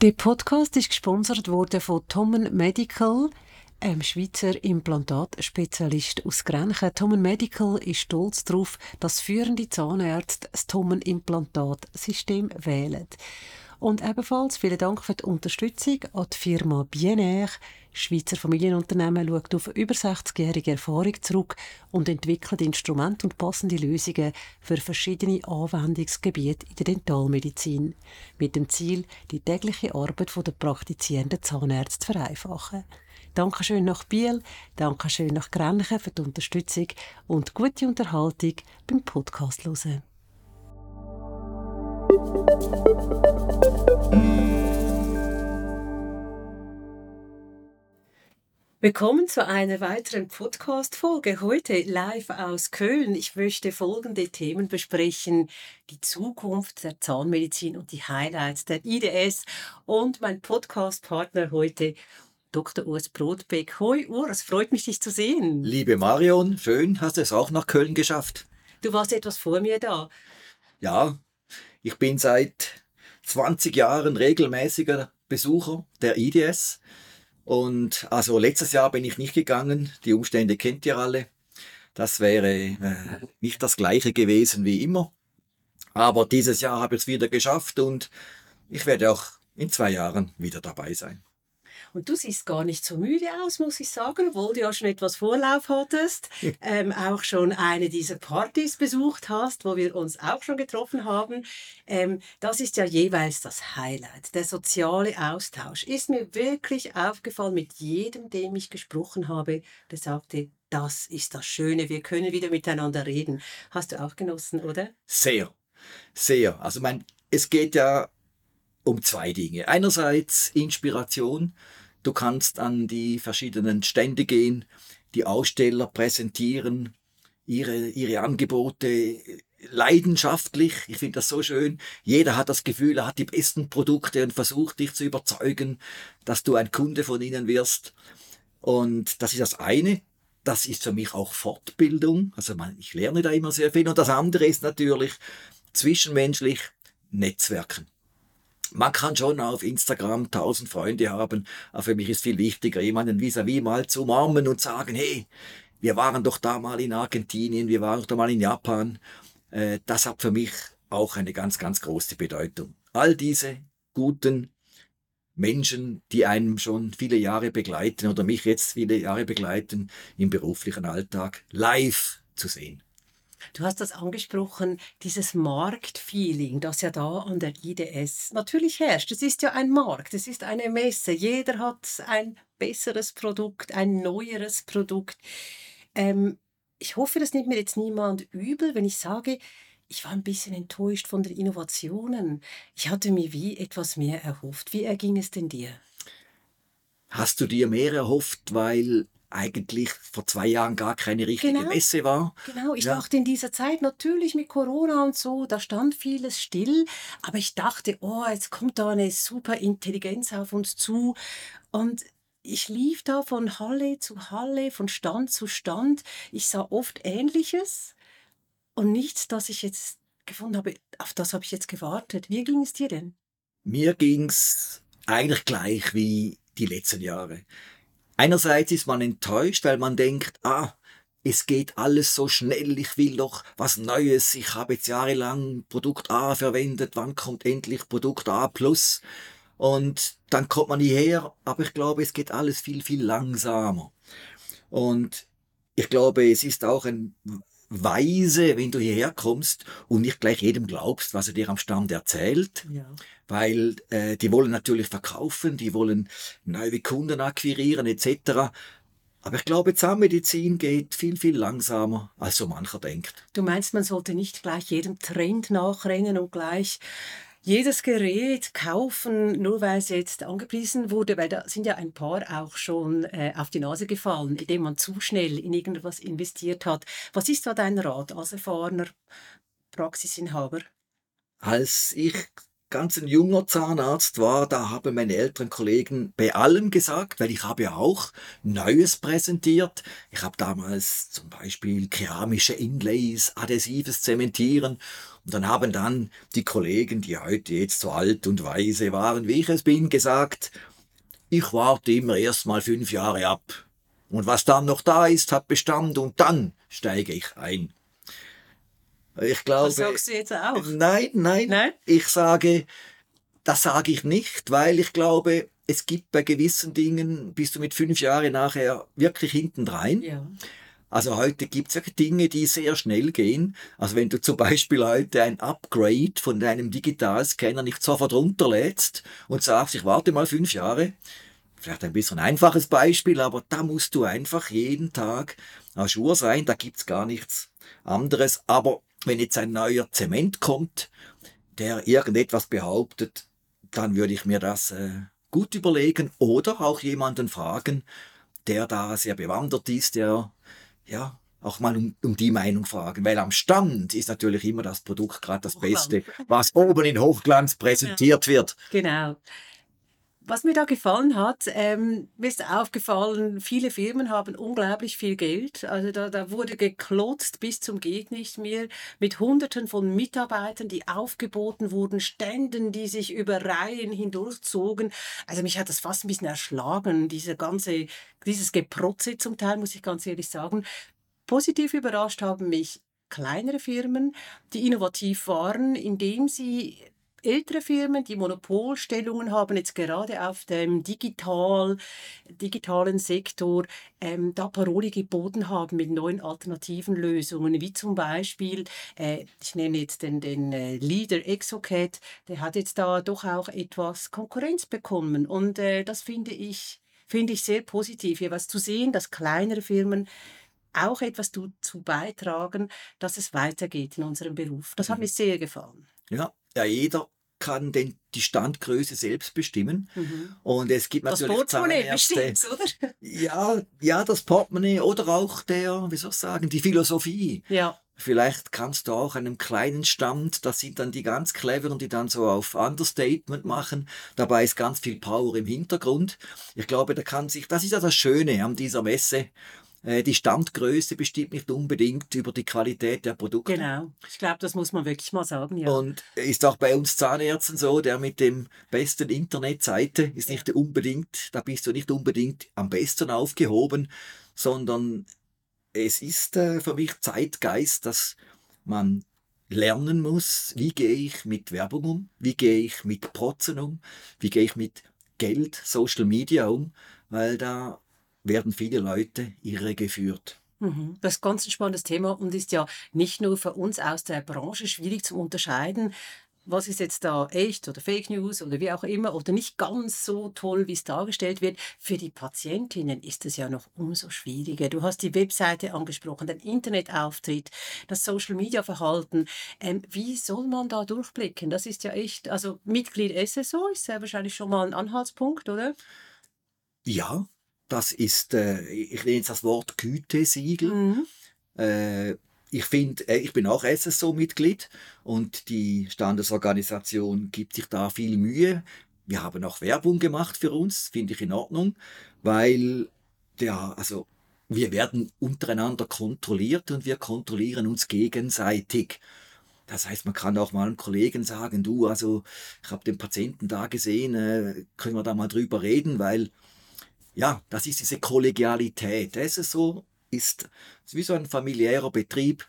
Der Podcast ist gesponsert worden von Tommen Medical, einem Schweizer Implantatspezialist aus Grenchen. Tommen Medical ist stolz darauf, dass führende Zahnärzte das Tommen Implantatsystem wählen. Und ebenfalls vielen Dank für die Unterstützung an die Firma Bienair. Schweizer Familienunternehmen schaut auf über 60-jährige Erfahrung zurück und entwickelt Instrumente und passende Lösungen für verschiedene Anwendungsgebiete in der Dentalmedizin. Mit dem Ziel, die tägliche Arbeit der praktizierenden Zahnärzte zu vereinfachen. Dankeschön nach Biel, Dankeschön nach Grenchen für die Unterstützung und gute Unterhaltung beim Podcast hören. Willkommen zu einer weiteren Podcast-Folge. Heute live aus Köln. Ich möchte folgende Themen besprechen. Die Zukunft der Zahnmedizin und die Highlights der IDS. Und mein Podcast-Partner heute, Dr. Urs Brotbeck. Hoi Urs, freut mich, dich zu sehen. Liebe Marion, schön, hast du es auch nach Köln geschafft. Du warst etwas vor mir da. Ja, ich bin seit 20 Jahren regelmäßiger Besucher der IDS und also letztes Jahr bin ich nicht gegangen. Die Umstände kennt ihr alle. Das wäre äh, nicht das gleiche gewesen wie immer. Aber dieses Jahr habe ich es wieder geschafft und ich werde auch in zwei Jahren wieder dabei sein. Und du siehst gar nicht so müde aus, muss ich sagen, obwohl du ja schon etwas Vorlauf hattest, ähm, auch schon eine dieser Partys besucht hast, wo wir uns auch schon getroffen haben. Ähm, das ist ja jeweils das Highlight. Der soziale Austausch ist mir wirklich aufgefallen mit jedem, dem ich gesprochen habe, der sagte, das ist das Schöne, wir können wieder miteinander reden. Hast du auch genossen, oder? Sehr, sehr. Also mein, es geht ja um zwei Dinge. Einerseits Inspiration. Du kannst an die verschiedenen Stände gehen, die Aussteller präsentieren, ihre, ihre Angebote leidenschaftlich. Ich finde das so schön. Jeder hat das Gefühl, er hat die besten Produkte und versucht dich zu überzeugen, dass du ein Kunde von ihnen wirst. Und das ist das eine. Das ist für mich auch Fortbildung. Also ich lerne da immer sehr viel. Und das andere ist natürlich zwischenmenschlich Netzwerken man kann schon auf Instagram tausend Freunde haben, aber für mich ist viel wichtiger, jemanden vis-à-vis -vis mal zu umarmen und sagen, hey, wir waren doch da mal in Argentinien, wir waren doch da mal in Japan. Äh, das hat für mich auch eine ganz, ganz große Bedeutung. All diese guten Menschen, die einem schon viele Jahre begleiten oder mich jetzt viele Jahre begleiten im beruflichen Alltag, live zu sehen. Du hast das angesprochen, dieses Marktfeeling, das ja da an der IDS natürlich herrscht. Es ist ja ein Markt, es ist eine Messe. Jeder hat ein besseres Produkt, ein neueres Produkt. Ähm, ich hoffe, das nimmt mir jetzt niemand übel, wenn ich sage, ich war ein bisschen enttäuscht von den Innovationen. Ich hatte mir wie etwas mehr erhofft. Wie erging es denn dir? Hast du dir mehr erhofft, weil eigentlich vor zwei Jahren gar keine richtige genau, Messe war. Genau, ich ja. dachte in dieser Zeit natürlich mit Corona und so, da stand vieles still, aber ich dachte, oh, jetzt kommt da eine super Intelligenz auf uns zu und ich lief da von Halle zu Halle, von Stand zu Stand. Ich sah oft Ähnliches und nichts, das ich jetzt gefunden habe, auf das habe ich jetzt gewartet. Wie ging es dir denn? Mir ging es eigentlich gleich wie die letzten Jahre. Einerseits ist man enttäuscht, weil man denkt, ah, es geht alles so schnell, ich will doch was Neues, ich habe jetzt jahrelang Produkt A verwendet, wann kommt endlich Produkt A plus? Und dann kommt man hierher, aber ich glaube, es geht alles viel, viel langsamer. Und ich glaube, es ist auch ein weise, wenn du hierher kommst und nicht gleich jedem glaubst, was er dir am Stand erzählt. Ja. Weil äh, die wollen natürlich verkaufen, die wollen neue Kunden akquirieren etc. Aber ich glaube, Zahnmedizin geht viel, viel langsamer, als so mancher denkt. Du meinst, man sollte nicht gleich jedem Trend nachrennen und gleich jedes Gerät kaufen, nur weil es jetzt angepriesen wurde, weil da sind ja ein paar auch schon äh, auf die Nase gefallen, indem man zu schnell in irgendwas investiert hat. Was ist da dein Rat als erfahrener Praxisinhaber? Als ich ganz ein junger Zahnarzt war, da haben meine älteren Kollegen bei allem gesagt, weil ich habe ja auch Neues präsentiert. Ich habe damals zum Beispiel keramische Inlays, adhesives Zementieren Und dann haben dann die Kollegen, die heute jetzt so alt und weise waren, wie ich es bin, gesagt, ich warte immer erst mal fünf Jahre ab. Und was dann noch da ist, hat Bestand und dann steige ich ein. Ich glaube. Das sagst du jetzt auch? Nein, nein. Nein? Ich sage, das sage ich nicht, weil ich glaube, es gibt bei gewissen Dingen, bist du mit fünf Jahren nachher wirklich hintendrein. Ja. Also heute gibt es ja Dinge, die sehr schnell gehen. Also wenn du zum Beispiel heute ein Upgrade von deinem Digitalscanner nicht sofort runterlädst und sagst, ich warte mal fünf Jahre, vielleicht ein bisschen ein einfaches Beispiel, aber da musst du einfach jeden Tag auf Schuhe sein, da gibt's gar nichts anderes. Aber wenn jetzt ein neuer Zement kommt, der irgendetwas behauptet, dann würde ich mir das äh, gut überlegen oder auch jemanden fragen, der da sehr bewandert ist, der ja auch mal um, um die Meinung fragen, weil am Stand ist natürlich immer das Produkt gerade das Hochglanz. Beste, was oben in Hochglanz präsentiert wird. Genau. Was mir da gefallen hat, ähm, mir ist aufgefallen, viele Firmen haben unglaublich viel Geld. Also da, da wurde geklotzt bis zum geht mehr mit Hunderten von Mitarbeitern, die aufgeboten wurden, Ständen, die sich über Reihen hindurchzogen. Also mich hat das fast ein bisschen erschlagen, diese ganze, dieses Geprotze zum Teil, muss ich ganz ehrlich sagen. Positiv überrascht haben mich kleinere Firmen, die innovativ waren, indem sie ältere Firmen, die Monopolstellungen haben, jetzt gerade auf dem digital, digitalen Sektor, ähm, da Paroli geboten haben mit neuen alternativen Lösungen, wie zum Beispiel, äh, ich nenne jetzt den, den äh, Leader Exocat, der hat jetzt da doch auch etwas Konkurrenz bekommen und äh, das finde ich, finde ich sehr positiv, hier was zu sehen, dass kleinere Firmen auch etwas dazu beitragen, dass es weitergeht in unserem Beruf. Das hat Mhm. mir sehr gefallen. Ja, ja jeder kann den, die Standgröße selbst bestimmen. Mhm. Und es gibt Das natürlich Portemonnaie Zahnärzte. bestimmt's, oder? Ja, ja, das Portemonnaie oder auch der, wie soll ich sagen, die Philosophie. Ja, Vielleicht kannst du auch einem kleinen Stand, das sind dann die ganz cleveren, die dann so auf Understatement machen. Dabei ist ganz viel Power im Hintergrund. Ich glaube, da kann sich, das ist ja das Schöne an dieser Messe. Äh, Die Standgröße bestimmt nicht unbedingt über die Qualität der Produkte. genau. Ich glaube, das muss man wirklich mal sagen, ja. Und ist auch bei uns Zahnärzten so, der mit dem besten Internetseite ist nicht unbedingt, da bist du nicht unbedingt am besten aufgehoben, sondern es ist äh, für mich Zeitgeist, dass man lernen muss, wie gehe ich mit Werbung um, wie gehe ich mit Protzen um, wie gehe ich mit Geld, Social Media um, weil da werden viele Leute irregeführt. Mhm. Das ist ganz ein spannendes Thema und ist ja nicht nur für uns aus der Branche schwierig zu unterscheiden, was ist jetzt da echt oder Fake News oder wie auch immer oder nicht ganz so toll, wie es dargestellt wird. Für die Patientinnen ist es ja noch umso schwieriger. Du hast die Webseite angesprochen, den Internetauftritt, das Social Media Verhalten. Ähm, wie soll man da durchblicken? Das ist ja echt, also Mitglied SSO ist ja wahrscheinlich schon mal ein Anhaltspunkt, oder? Ja, das ist, äh, ich nenne jetzt das Wort Gütesiegel. Mhm. Äh, ich finde, äh, ich bin auch SSO-Mitglied und die Standesorganisation gibt sich da viel Mühe. Wir haben auch Werbung gemacht für uns, finde ich in Ordnung, weil der, also wir werden untereinander kontrolliert und wir kontrollieren uns gegenseitig. Das heißt, man kann auch mal einem Kollegen sagen, du, also ich habe den Patienten da gesehen, äh, können wir da mal drüber reden, weil ja, das ist diese Kollegialität. SSO ist wie so ein familiärer Betrieb,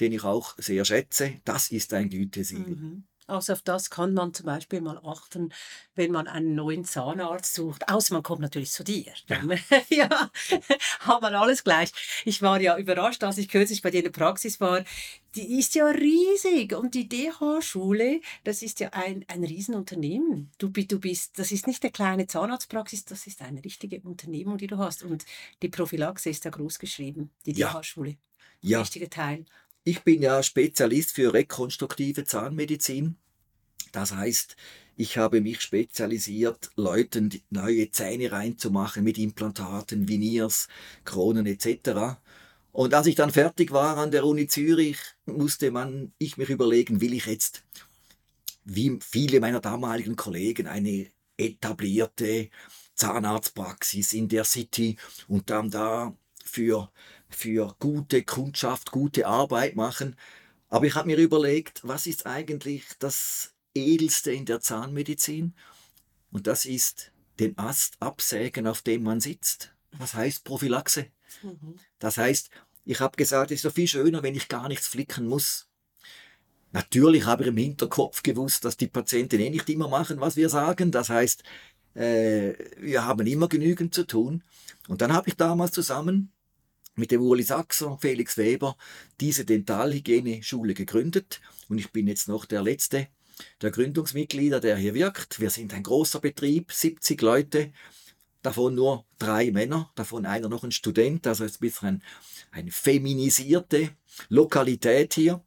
den ich auch sehr schätze. Das ist ein Gütesiegel. Mhm. Also auf das kann man zum Beispiel mal achten, wenn man einen neuen Zahnarzt sucht. Außer man kommt natürlich zu dir. Dann, ja, hat man alles gleich. Ich war ja überrascht, als ich kürzlich bei dir in der Praxis war. Die ist ja riesig und die DH-Schule, das ist ja ein, ein Riesenunternehmen. Du, du bist, das ist nicht eine kleine Zahnarztpraxis, das ist eine richtige Unternehmung, die du hast. Und die Prophylaxe ist da groß geschrieben, die Ja. DH-Schule. Ja, Wichtiger Teil. Ich bin ja Spezialist für rekonstruktive Zahnmedizin. Das heißt, ich habe mich spezialisiert, Leuten neue Zähne reinzumachen mit Implantaten, Veneers, Kronen etc. Und als ich dann fertig war an der Uni Zürich, musste man, ich mich überlegen, will ich jetzt, wie viele meiner damaligen Kollegen, eine etablierte Zahnarztpraxis in der City und dann da für, für gute Kundschaft, gute Arbeit machen. Aber ich habe mir überlegt, was ist eigentlich das Edelste in der Zahnmedizin? Und das ist den Ast absägen, auf dem man sitzt. Das heißt Prophylaxe. Mhm. Das heißt, ich habe gesagt, es ist so viel schöner, wenn ich gar nichts flicken muss. Natürlich habe ich im Hinterkopf gewusst, dass die Patienten eh nicht immer machen, was wir sagen. Das heißt, äh, wir haben immer genügend zu tun. Und dann habe ich damals zusammen mit dem Uli Sachser Felix Weber diese Dentalhygiene-Schule gegründet. Und ich bin jetzt noch der letzte der Gründungsmitglieder, der hier wirkt. Wir sind ein großer Betrieb, 70 Leute, davon nur drei Männer, davon einer noch ein Student, also ist ein bisschen eine feminisierte Lokalität hier.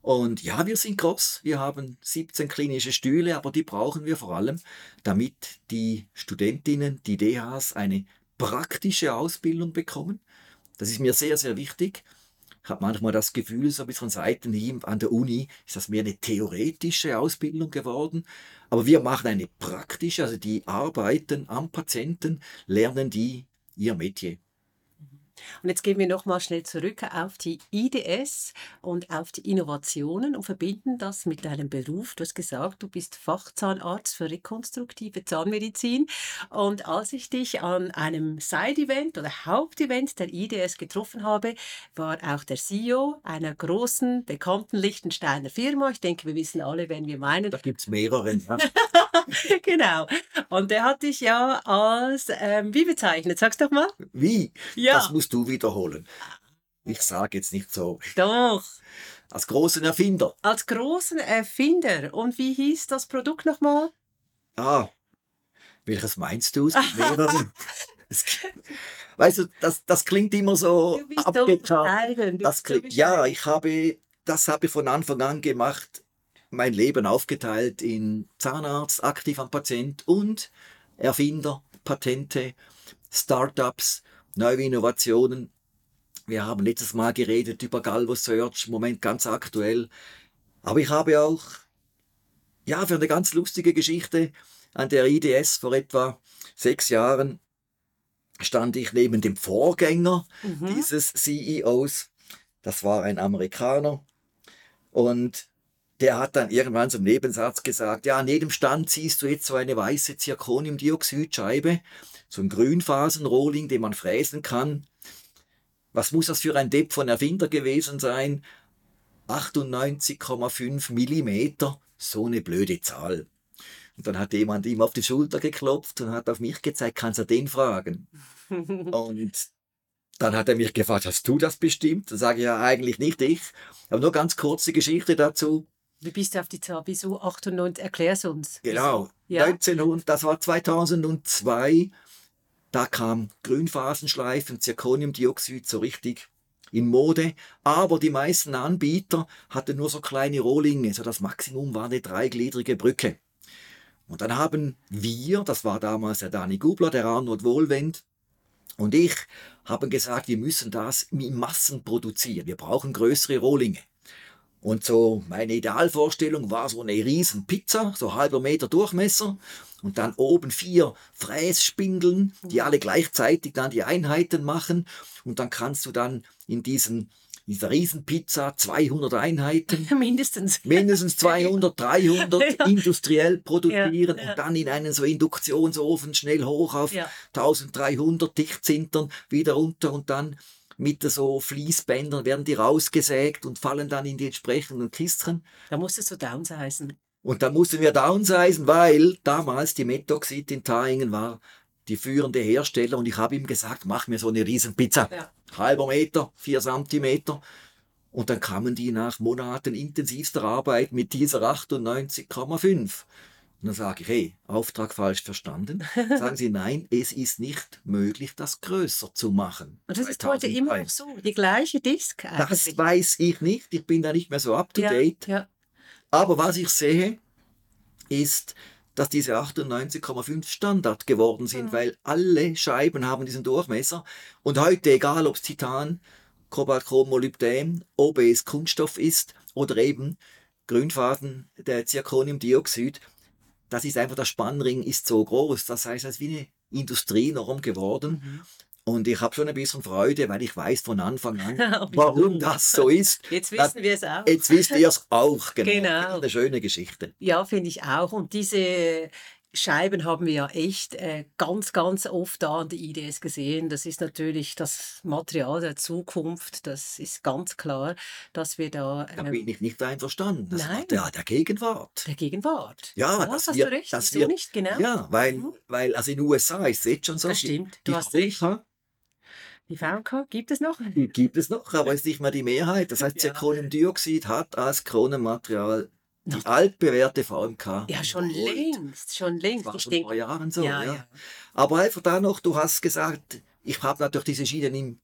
Und ja, wir sind groß. Wir haben 17 klinische Stühle, aber die brauchen wir vor allem, damit die Studentinnen, die DHs, eine praktische Ausbildung bekommen. Das ist mir sehr, sehr wichtig. Ich habe manchmal das Gefühl, so ein bisschen seitenhieb an der Uni ist das mehr eine theoretische Ausbildung geworden. Aber wir machen eine praktische, also die arbeiten am Patienten, lernen die ihr Metier. Und jetzt gehen wir nochmal schnell zurück auf die IDS und auf die Innovationen und verbinden das mit deinem Beruf. Du hast gesagt, du bist Fachzahnarzt für rekonstruktive Zahnmedizin. Und als ich dich an einem Side-Event oder Hauptevent der IDS getroffen habe, war auch der CEO einer großen, bekannten Liechtensteiner Firma. Ich denke, wir wissen alle, wen wir meinen. Da gibt es mehrere. Ja. genau. Und der hat dich ja als, ähm, wie bezeichnet? Sag's doch mal. Wie? Ja. Das musst du wiederholen. Ich sage jetzt nicht so. Doch. Als großen Erfinder. Als großen Erfinder. Und wie hieß das Produkt nochmal? Ah, welches meinst du? weißt du, das, das klingt immer so abgekarrt. Das klingt, ja, ich habe, das habe ich von Anfang an gemacht. Mein Leben aufgeteilt in Zahnarzt, aktiv am Patient und Erfinder, Patente, Startups neue Innovationen. Wir haben letztes Mal geredet über Galvo Search, im Moment ganz aktuell. Aber ich habe auch, ja, für eine ganz lustige Geschichte an der IDS vor etwa sechs Jahren stand ich neben dem Vorgänger mhm. dieses CEOs. Das war ein Amerikaner. Und der hat dann irgendwann zum Nebensatz gesagt, ja, an jedem Stand siehst du jetzt so eine weiße Zirconiumdioxidscheibe so ein Grünphasenrohling, den man fräsen kann. Was muss das für ein Depp von Erfinder gewesen sein? 98,5 Millimeter, so eine blöde Zahl. Und dann hat jemand ihm auf die Schulter geklopft und hat auf mich gezeigt, kannst du den fragen? und dann hat er mich gefragt, hast du das bestimmt? Dann sage ich ja eigentlich nicht ich. Aber nur ganz kurze Geschichte dazu. Wie bist du auf die Zahl? Wieso 98? Erklär's uns. Genau. Ja. 1900, das war 2002 da kam Grünphasenschleifen, Zirconiumdioxid so richtig in Mode, aber die meisten Anbieter hatten nur so kleine Rohlinge, so das Maximum war eine dreigliedrige Brücke. Und dann haben wir, das war damals der Dani Gubler, der Arnold Wohlwend und ich, haben gesagt, wir müssen das in Massen produzieren. Wir brauchen größere Rohlinge. Und so meine Idealvorstellung war so eine riesen Pizza, so halber Meter Durchmesser und dann oben vier Frässpindeln, die alle gleichzeitig dann die Einheiten machen und dann kannst du dann in diesen dieser Riesenpizza 200 Einheiten. Mindestens. Mindestens 200, 300 ja. industriell produzieren ja, ja. und dann in einen so Induktionsofen schnell hoch auf 1300 Dichtzintern wieder runter und dann mit so Fließbändern werden die rausgesägt und fallen dann in die entsprechenden Kisten. Da musstest du downsizen. Und da mussten wir downsizen, weil damals die Metoxid in Taingen war die führende Hersteller und ich habe ihm gesagt, mach mir so eine Riesenpizza. Ja. Halber Meter, vier Zentimeter. Und dann kamen die nach Monaten intensivster Arbeit mit dieser 98,5. Und dann sage ich, hey, Auftrag falsch verstanden. Sagen Sie, nein, es ist nicht möglich, das größer zu machen. Und das ist heute immer noch so, die gleiche Disk eigentlich. Das weiß ich nicht, ich bin da nicht mehr so up to date. Ja, ja. Aber was ich sehe, ist, dass diese 98,5 Standard geworden sind, mhm. weil alle Scheiben haben diesen Durchmesser. Und heute, egal ob es Titan, Kobalt, Chrom, Molybdän, ob es Kunststoff ist oder eben Grünfaden, der Zirconiumdioxid, das ist einfach, der Spannring ist so groß. Das heißt, es ist wie eine Industrienorm geworden. Mhm. Und ich habe schon ein bisschen Freude, weil ich weiß von Anfang an, warum das so ist. Jetzt wissen wir es auch. Jetzt wisst ihr es auch, genau. Genau. Eine schöne Geschichte. Ja, finde ich auch. Und diese Scheiben haben wir ja echt äh, ganz, ganz oft da an der IDS gesehen. Das ist natürlich das Material der Zukunft. Das ist ganz klar, dass wir da Da ähm, bin ich nicht einverstanden. Das Nein. Material der Gegenwart. der Gegenwart. Ja, ja dass hast wir- du recht. Wieso wir- nicht, genau. Ja, weil, Mhm. weil also in den USA ist es jetzt schon so. Das die- stimmt. Du die hast recht. Die VK gibt es noch? Gibt es noch, aber ist nicht mehr die Mehrheit. Das heißt, Ja. Zirconiumdioxid hat als Kronenmaterial die Noch- altbewährte VMK. Ja, schon längst, schon längst. War Ich schon vor denke, Jahren so. ja, Ja, ja. Aber einfach da noch, du hast gesagt, ich habe natürlich diese Schienen im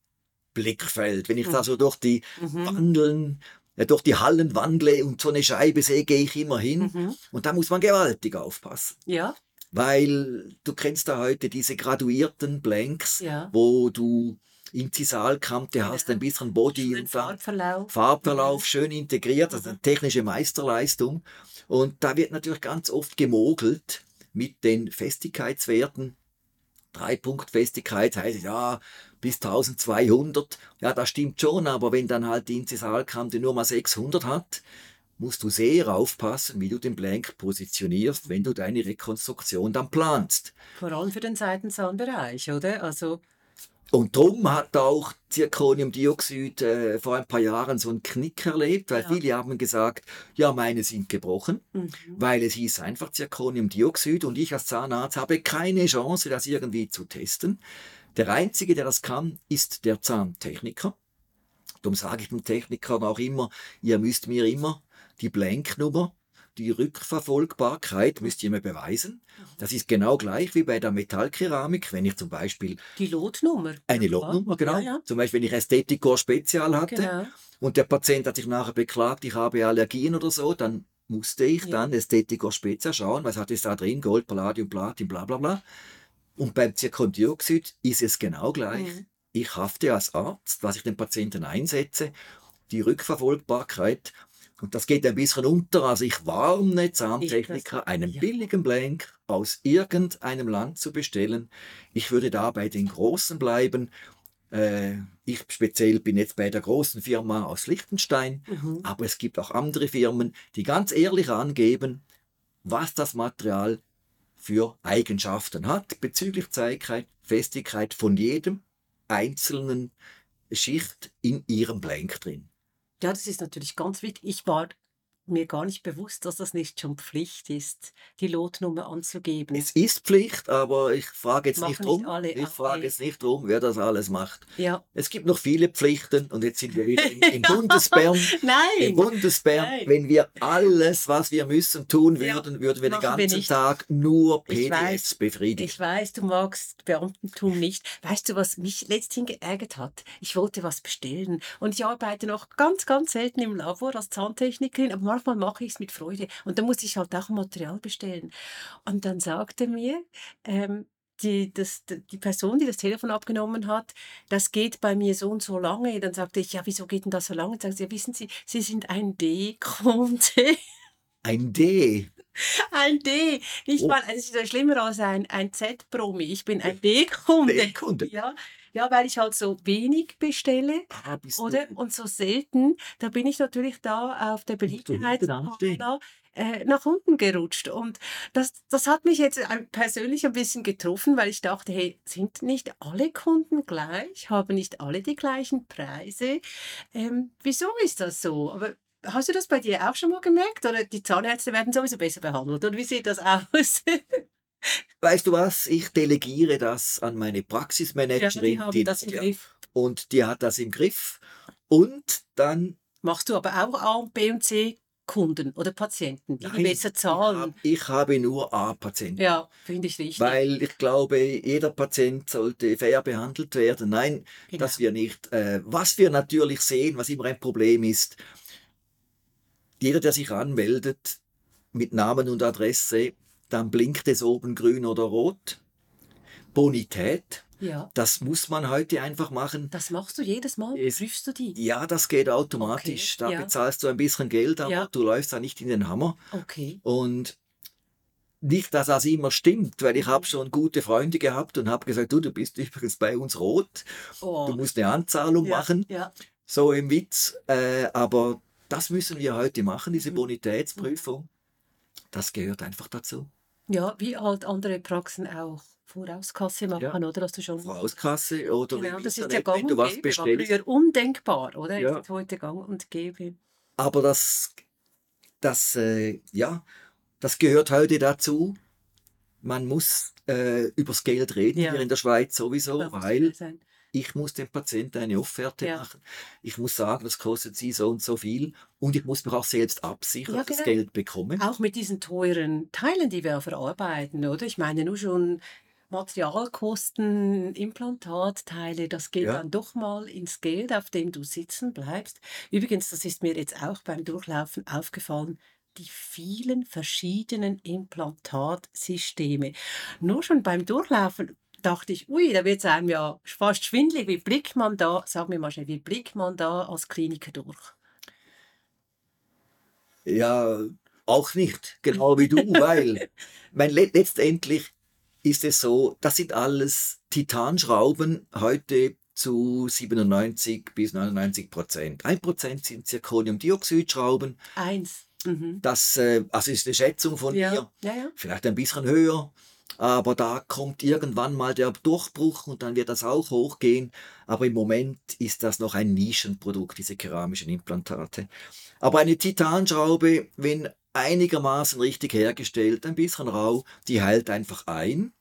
Blickfeld. Wenn ich da so durch die Mhm. Wandeln, äh, durch die Hallen wandle und so eine Scheibe sehe, gehe ich immer hin. Mhm. Und da muss man gewaltig aufpassen. Ja, Weil du kennst da heute diese graduierten Blanks, ja. wo du Inzisalkante hast, Genau. ein bisschen Body und Farbverlauf. Farbverlauf schön integriert, also eine technische Meisterleistung. Und da wird natürlich ganz oft gemogelt mit den Festigkeitswerten. Dreipunktfestigkeit heißt ja bis 1200. Ja, das stimmt schon, aber wenn dann halt die Inzisalkante nur mal 600 hat, musst du sehr aufpassen, wie du den Blank positionierst, wenn du deine Rekonstruktion dann planst. Vor allem für den Seitenzahnbereich, oder? Also, Und darum hat auch Zirconiumdioxid äh, vor ein paar Jahren so einen Knick erlebt, weil Ja. viele haben gesagt, ja, meine sind gebrochen, mhm. weil es hieß einfach Zirconiumdioxid und ich als Zahnarzt habe keine Chance, das irgendwie zu testen. Der Einzige, der das kann, ist der Zahntechniker. Darum sage ich dem Techniker auch immer, ihr müsst mir immer die Blanknummer, die Rückverfolgbarkeit müsst ihr mir beweisen. Das ist genau gleich wie bei der Metallkeramik, wenn ich zum Beispiel die Lotnummer. eine Lotnummer, genau. Ja, ja. Zum Beispiel, wenn ich Ästhetikor Spezial hatte Genau. und der Patient hat sich nachher beklagt, ich habe Allergien oder so, dann musste ich Ja. dann Ästhetikor Spezial schauen, was hat es da drin, Gold, Palladium, Platin, bla bla bla. Und beim Zirkondioxid ist es genau gleich. Mhm. Ich hafte als Arzt, was ich den Patienten einsetze, die Rückverfolgbarkeit. Und das geht ein bisschen unter. Also ich warne Zahntechniker, einen ja. billigen Blank aus irgendeinem Land zu bestellen. Ich würde da bei den Großen bleiben. Äh, ich speziell bin jetzt bei der großen Firma aus Liechtenstein, Mhm. aber es gibt auch andere Firmen, die ganz ehrlich angeben, was das Material für Eigenschaften hat bezüglich Zeigheit, Festigkeit von jedem einzelnen Schicht in ihrem Blank drin. Ja, das ist natürlich ganz wichtig. Ich war mir gar nicht bewusst, dass das nicht schon Pflicht ist, die Lotnummer anzugeben. Es ist Pflicht, aber ich frage jetzt Machen nicht drum. alle, Ich frage jetzt nicht drum, wer das alles macht. ja. Es gibt noch viele Pflichten und jetzt sind wir wieder im, im Bundesbern. Im Nein! Bundesbern, Nein. wenn wir alles, was wir müssen, tun Ja, würden, würden wir den machen wir ganzen nicht. Tag nur Ich weiß. PDFs befriedigen. Ich weiß, du magst Beamtentum nicht. Weißt du, was mich letzthin geärgert hat? Ich wollte was bestellen und ich arbeite noch ganz, ganz selten im Labor als Zahntechnikerin, aber manchmal mache ich es mit Freude. Und da musste ich halt auch Material bestellen. Und dann sagte mir ähm, die, das, die Person, die das Telefon abgenommen hat, das geht bei mir so und so lange. Dann sagte ich, ja, wieso geht denn das so lange? Dann sagt sie, ja, wissen Sie, Sie sind ein D-Kunde. Ein D. Ein D. Nicht Oh. mal, es ist ja schlimmer als ein, ein Z-Promi. Ich bin ein D-Kunde. D-Kunde. Ja, ja, weil ich halt so wenig bestelle, Ah, oder? Du, Und so selten. Da bin ich natürlich da auf der Beliebtheitsskala äh, nach unten gerutscht. Und das, das hat mich jetzt ein- persönlich ein bisschen getroffen, weil ich dachte, hey, sind nicht alle Kunden gleich? Haben nicht alle die gleichen Preise? Ähm, wieso ist das so? Aber Hast du das bei dir auch schon mal gemerkt? Oder die Zahnärzte werden sowieso besser behandelt? Oder wie sieht das aus? weißt du was? Ich delegiere das an meine ja, Praxismanagerin. die haben die- das im ja, Griff. Und die hat das im Griff. Und dann Machst du aber auch A und B und C Kunden oder Patienten, die, die Nein, besser Ich, zahlen? hab, ich habe nur A-Patienten. Ja, finde ich richtig. Weil ich glaube, jeder Patient sollte fair behandelt werden. Nein, Genau. dass wir nicht. Äh, was wir natürlich sehen, was immer ein Problem ist, jeder, der sich anmeldet mit Namen und Adresse, dann blinkt es oben grün oder rot. Bonität, ja, das muss man heute einfach machen. das machst du jedes Mal. Es- Prüfst du die? Ja, das geht automatisch. Okay, da ja. bezahlst du ein bisschen Geld, aber Ja. du läufst da nicht in den Hammer. Okay. Und nicht, dass das immer stimmt, weil ich habe schon gute Freunde gehabt und habe gesagt, du, du bist übrigens bei uns rot, Oh. du musst eine Anzahlung ja, machen, Ja. so im Witz. Äh, aber das müssen wir heute machen, diese Mhm. Bonitätsprüfung. Das gehört einfach dazu. Ja, wie halt andere Praxen auch Vorauskasse machen, Ja. oder? Dass du schon Vorauskasse oder Genau, das ist ja gang und gäbe, war bestellst. früher undenkbar, oder? Ja. Ist heute gang und gäbe. Aber das, das, äh, ja, das gehört heute dazu. Man muss äh, übers Geld reden Ja. hier in der Schweiz sowieso, weil. Ich muss dem Patienten eine Offerte Ja. machen. Ich muss sagen, das kostet sie so und so viel. Und ich muss mich auch selbst absichern, Ja, dass ich das genau. Geld bekomme. Auch mit diesen teuren Teilen, die wir verarbeiten, oder? Ich meine, nur schon Materialkosten, Implantatteile, das geht Ja. dann doch mal ins Geld, auf dem du sitzen bleibst. Übrigens, das ist mir jetzt auch beim Durchlaufen aufgefallen, die vielen verschiedenen Implantatsysteme. Nur schon beim Durchlaufen dachte ich, ui, da wird es einem ja fast schwindelig. Wie blickt man da, sag mir mal schnell, wie blickt man da als Kliniker durch? Ja, auch nicht, genau wie du, weil mein, le- letztendlich ist es so, das sind alles Titanschrauben heute zu 97 bis 99 Prozent. Ein Prozent sind Zirconiumdioxidschrauben. Eins. Mhm. Das äh, also ist eine Schätzung von Ja, mir, ja, ja. vielleicht ein bisschen höher. Aber da kommt irgendwann mal der Durchbruch und dann wird das auch hochgehen. Aber im Moment ist das noch ein Nischenprodukt, diese keramischen Implantate. Aber eine Titanschraube, wenn einigermaßen richtig hergestellt, ein bisschen rau, die heilt einfach ein.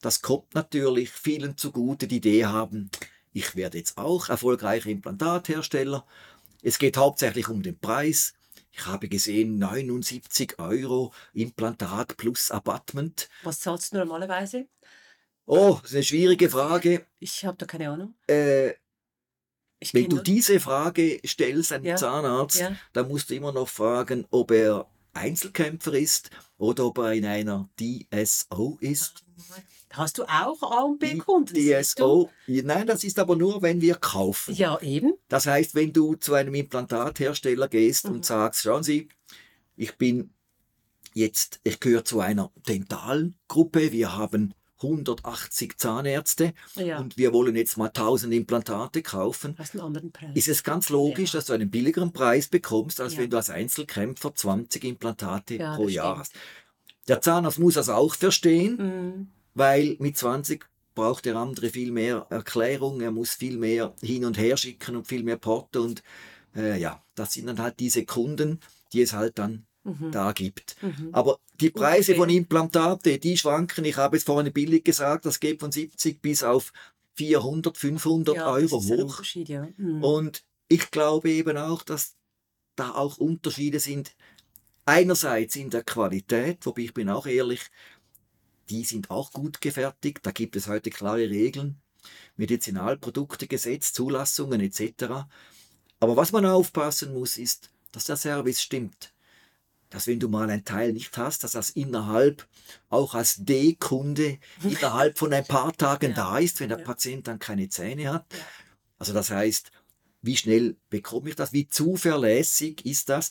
Das kommt natürlich vielen zugute, die Idee haben, ich werde jetzt auch erfolgreicher Implantathersteller. Es geht hauptsächlich um den Preis. Ich habe gesehen, 79 Euro Implantat plus Abattement. Was zahlst du normalerweise? Oh, das ist eine schwierige Frage. Ich habe da keine Ahnung. Äh, wenn du diese Frage stellst einem Ja, Zahnarzt, ja. dann musst du immer noch fragen, ob er Einzelkämpfer ist oder ob er in einer DSO ist. Hast du auch A und Die B-Kunden? siehst du? DSO, nein, das ist aber nur, wenn wir kaufen. Ja, eben. Das heißt, wenn du zu einem Implantathersteller gehst Mhm. und sagst, schauen Sie, ich bin jetzt, ich gehöre zu einer Dentalgruppe, wir haben 180 Zahnärzte Ja. und wir wollen jetzt mal 1000 Implantate kaufen, Hast einen anderen Preis. ist es ganz logisch, Ja. dass du einen billigeren Preis bekommst, als Ja. wenn du als Einzelkämpfer 20 Implantate pro Jahr stimmt. hast. Der Zahnarzt muss das auch verstehen, Mhm. Weil mit 20 braucht der andere viel mehr Erklärung, er muss viel mehr hin und her schicken und viel mehr Porto und äh, ja, das sind dann halt diese Kunden, die es halt dann Mhm. da gibt. Mhm. Aber die Preise Ungefähr. von Implantate, die schwanken, ich habe es vorhin billig gesagt, das geht von 70 bis auf 400, 500 ja, Euro hoch. Ja. Mhm. Und ich glaube eben auch, dass da auch Unterschiede sind. Einerseits in der Qualität, wobei ich bin auch ehrlich, die sind auch gut gefertigt. Da gibt es heute klare Regeln, Medizinalproduktegesetz, Zulassungen etc. Aber was man aufpassen muss, ist, dass der Service stimmt. Dass wenn du mal ein Teil nicht hast, dass das innerhalb, auch als D-Kunde, innerhalb von ein paar Tagen Ja. da ist, wenn der Ja. Patient dann keine Zähne hat. Ja. Also das heißt, wie schnell bekomme ich das? Wie zuverlässig ist das?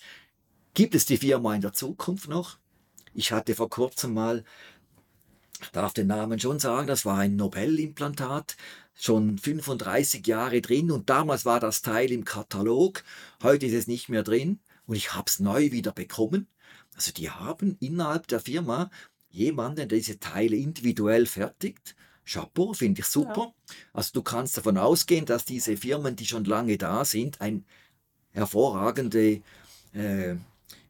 Gibt es die Firma in der Zukunft noch? Ich hatte vor kurzem mal, darf den Namen schon sagen, das war ein Nobel-Implantat, schon 35 Jahre drin und damals war das Teil im Katalog, heute ist es nicht mehr drin und ich habe es neu wieder bekommen. Also die haben innerhalb der Firma jemanden, der diese Teile individuell fertigt. Chapeau, finde ich super. Also du kannst davon ausgehen, dass diese Firmen, die schon lange da sind, eine hervorragende äh,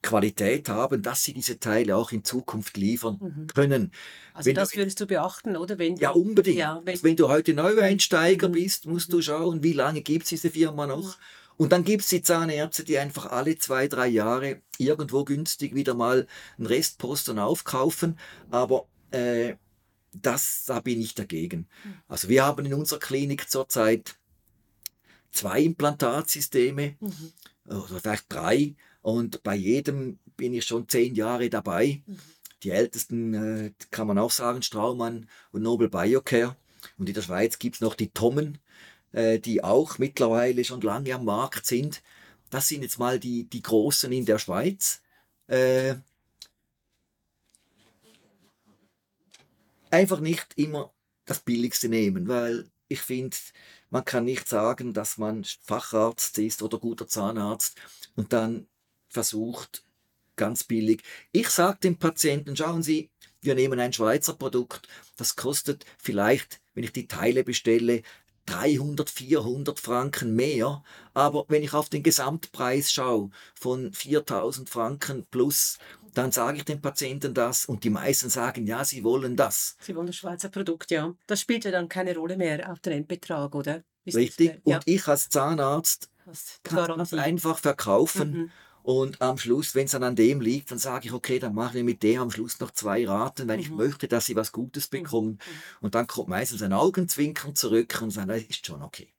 Qualität haben, dass sie diese Teile auch in Zukunft liefern Mhm. können. Also wenn du- das würdest du beachten, oder? Wenn Ja, du- unbedingt. Ja, wenn, Also wenn du heute Neueinsteiger Mhm. bist, musst du schauen, wie lange gibt es diese Firma noch. Und dann gibt es die Zahnärzte, die einfach alle zwei, drei Jahre irgendwo günstig wieder mal einen Restposten aufkaufen. Aber äh, das, da bin ich dagegen. Mhm. Also wir haben in unserer Klinik zurzeit zwei Implantatsysteme Mhm. oder vielleicht drei. Und bei jedem bin ich schon zehn Jahre dabei. Mhm. Die ältesten äh, kann man auch sagen, Straumann und Nobel Biocare. Und in der Schweiz gibt es noch die Tommen, äh, die auch mittlerweile schon lange am Markt sind. Das sind jetzt mal die, die Großen in der Schweiz. Äh, einfach nicht immer das Billigste nehmen, weil ich finde, man kann nicht sagen, dass man Facharzt ist oder guter Zahnarzt und dann versucht, ganz billig. Ich sage dem Patienten, schauen Sie, wir nehmen ein Schweizer Produkt, das kostet vielleicht, wenn ich die Teile bestelle, 300, 400 Franken mehr. Aber wenn ich auf den Gesamtpreis schaue von 4000 Franken plus, dann sage ich den Patienten das und die meisten sagen, ja, sie wollen das. Sie wollen das Schweizer Produkt, ja. Das spielt ja dann keine Rolle mehr auf den Endbetrag, oder? Ist Richtig. Ja. Und ich als Zahnarzt kann das einfach verkaufen. Mhm. Und am Schluss, wenn es dann an dem liegt, dann sage ich, okay, dann mache ich mit dem am Schluss noch zwei Raten, weil mhm. ich möchte, dass sie was Gutes mhm. bekommen. Mhm. Und dann kommt meistens ein Augenzwinkern zurück und sagt, das ist schon okay.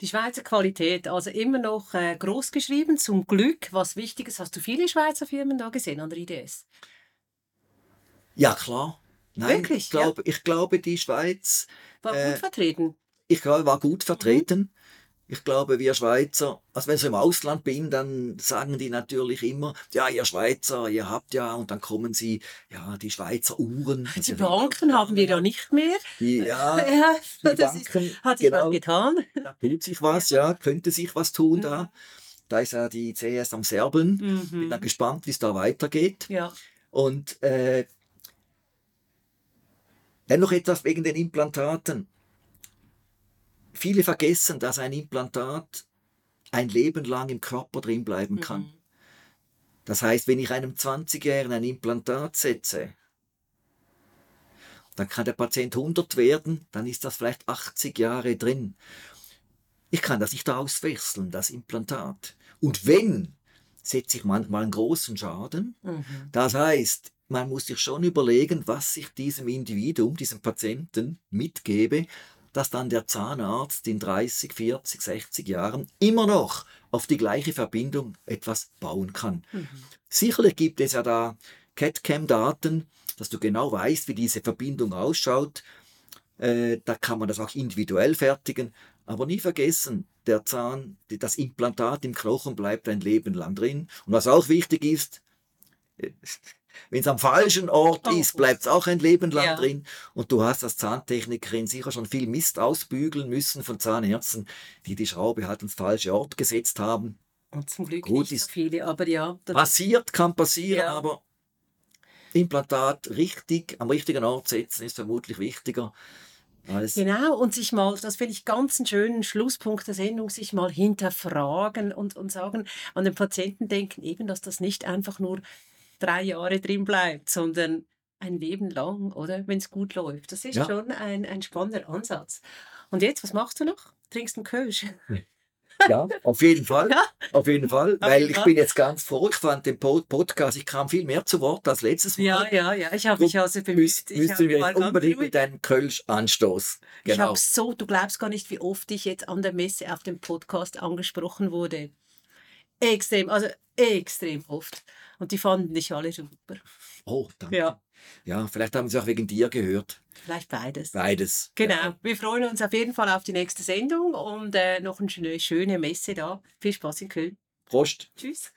Die Schweizer Qualität, also immer noch äh, groß geschrieben, zum Glück. Was Wichtiges, hast du viele Schweizer Firmen da gesehen an der IDS? Ja, klar. Nein, Wirklich? Ich glaube, ja. ich glaube die Schweiz. War äh, gut vertreten. Ich glaube, war gut vertreten. Mhm. Ich glaube, wir Schweizer, also wenn ich im Ausland bin, dann sagen die natürlich immer, ja, ihr Schweizer, ihr habt ja, und dann kommen sie, ja, die Schweizer Uhren. Die Banken haben wir ja nicht mehr. Die, ja, ja die das Banken, ist, hat sich genau, was getan. Da tut sich was, ja, könnte sich was tun mhm. da. Da ist ja die CS am Serben. Mhm. Bin dann gespannt, wie es da weitergeht. Ja. Und äh, dann noch etwas wegen den Implantaten. Viele vergessen, dass ein Implantat ein Leben lang im Körper drin bleiben kann. Mhm. Das heißt, wenn ich einem 20-Jährigen ein Implantat setze, dann kann der Patient 100 werden, dann ist das vielleicht 80 Jahre drin. Ich kann das nicht auswechseln, das Implantat. Und wenn, setze ich manchmal einen großen Schaden. Mhm. Das heißt, man muss sich schon überlegen, was ich diesem Individuum, diesem Patienten mitgebe, dass dann der Zahnarzt in 30, 40, 60 Jahren immer noch auf die gleiche Verbindung etwas bauen kann. Mhm. Sicherlich gibt es ja da CAD-CAM-Daten, dass du genau weißt, wie diese Verbindung ausschaut. Äh, da kann man das auch individuell fertigen. Aber nie vergessen, der Zahn, das Implantat im Knochen bleibt ein Leben lang drin. Und was auch wichtig ist, wenn es am falschen Ort oh. ist, bleibt es auch ein Leben lang ja. drin. Und du hast als Zahntechnikerin sicher schon viel Mist ausbügeln müssen von Zahnärzten, die die Schraube halt ins falsche Ort gesetzt haben. Und zum Glück Gut, nicht so viele, aber ja. Passiert, kann passieren, ja. aber Implantat richtig am richtigen Ort setzen ist vermutlich wichtiger. Als genau, und sich mal, das finde ich ganz einen schönen Schlusspunkt der Sendung, sich mal hinterfragen und, und sagen, an den Patienten denken eben, dass das nicht einfach nur drei Jahre drin bleibt, sondern ein Leben lang, oder? Wenn es gut läuft. Das ist ja. schon ein, ein spannender Ansatz. Und jetzt, was machst du noch? Trinkst du einen Kölsch? Ja, auf jeden Fall. Ja. Auf jeden Fall. Weil ich bin jetzt ganz froh. Ich fand den Podcast, ich kam viel mehr zu Wort als letztes Mal. Ja, ja, ja. Ich habe mich also bemüht. Müs müssen wir unbedingt mit einem Kölsch anstoßen. Genau. Ich habe so, du glaubst gar nicht, wie oft ich jetzt an der Messe auf dem Podcast angesprochen wurde. Extrem, also extrem oft. Und die fanden dich alle super. Oh, danke. Ja. Ja, vielleicht haben sie auch wegen dir gehört. Vielleicht beides. Beides. Genau. Ja. Wir freuen uns auf jeden Fall auf die nächste Sendung und äh, noch eine schöne, schöne Messe da. Viel Spaß in Köln. Prost. Tschüss.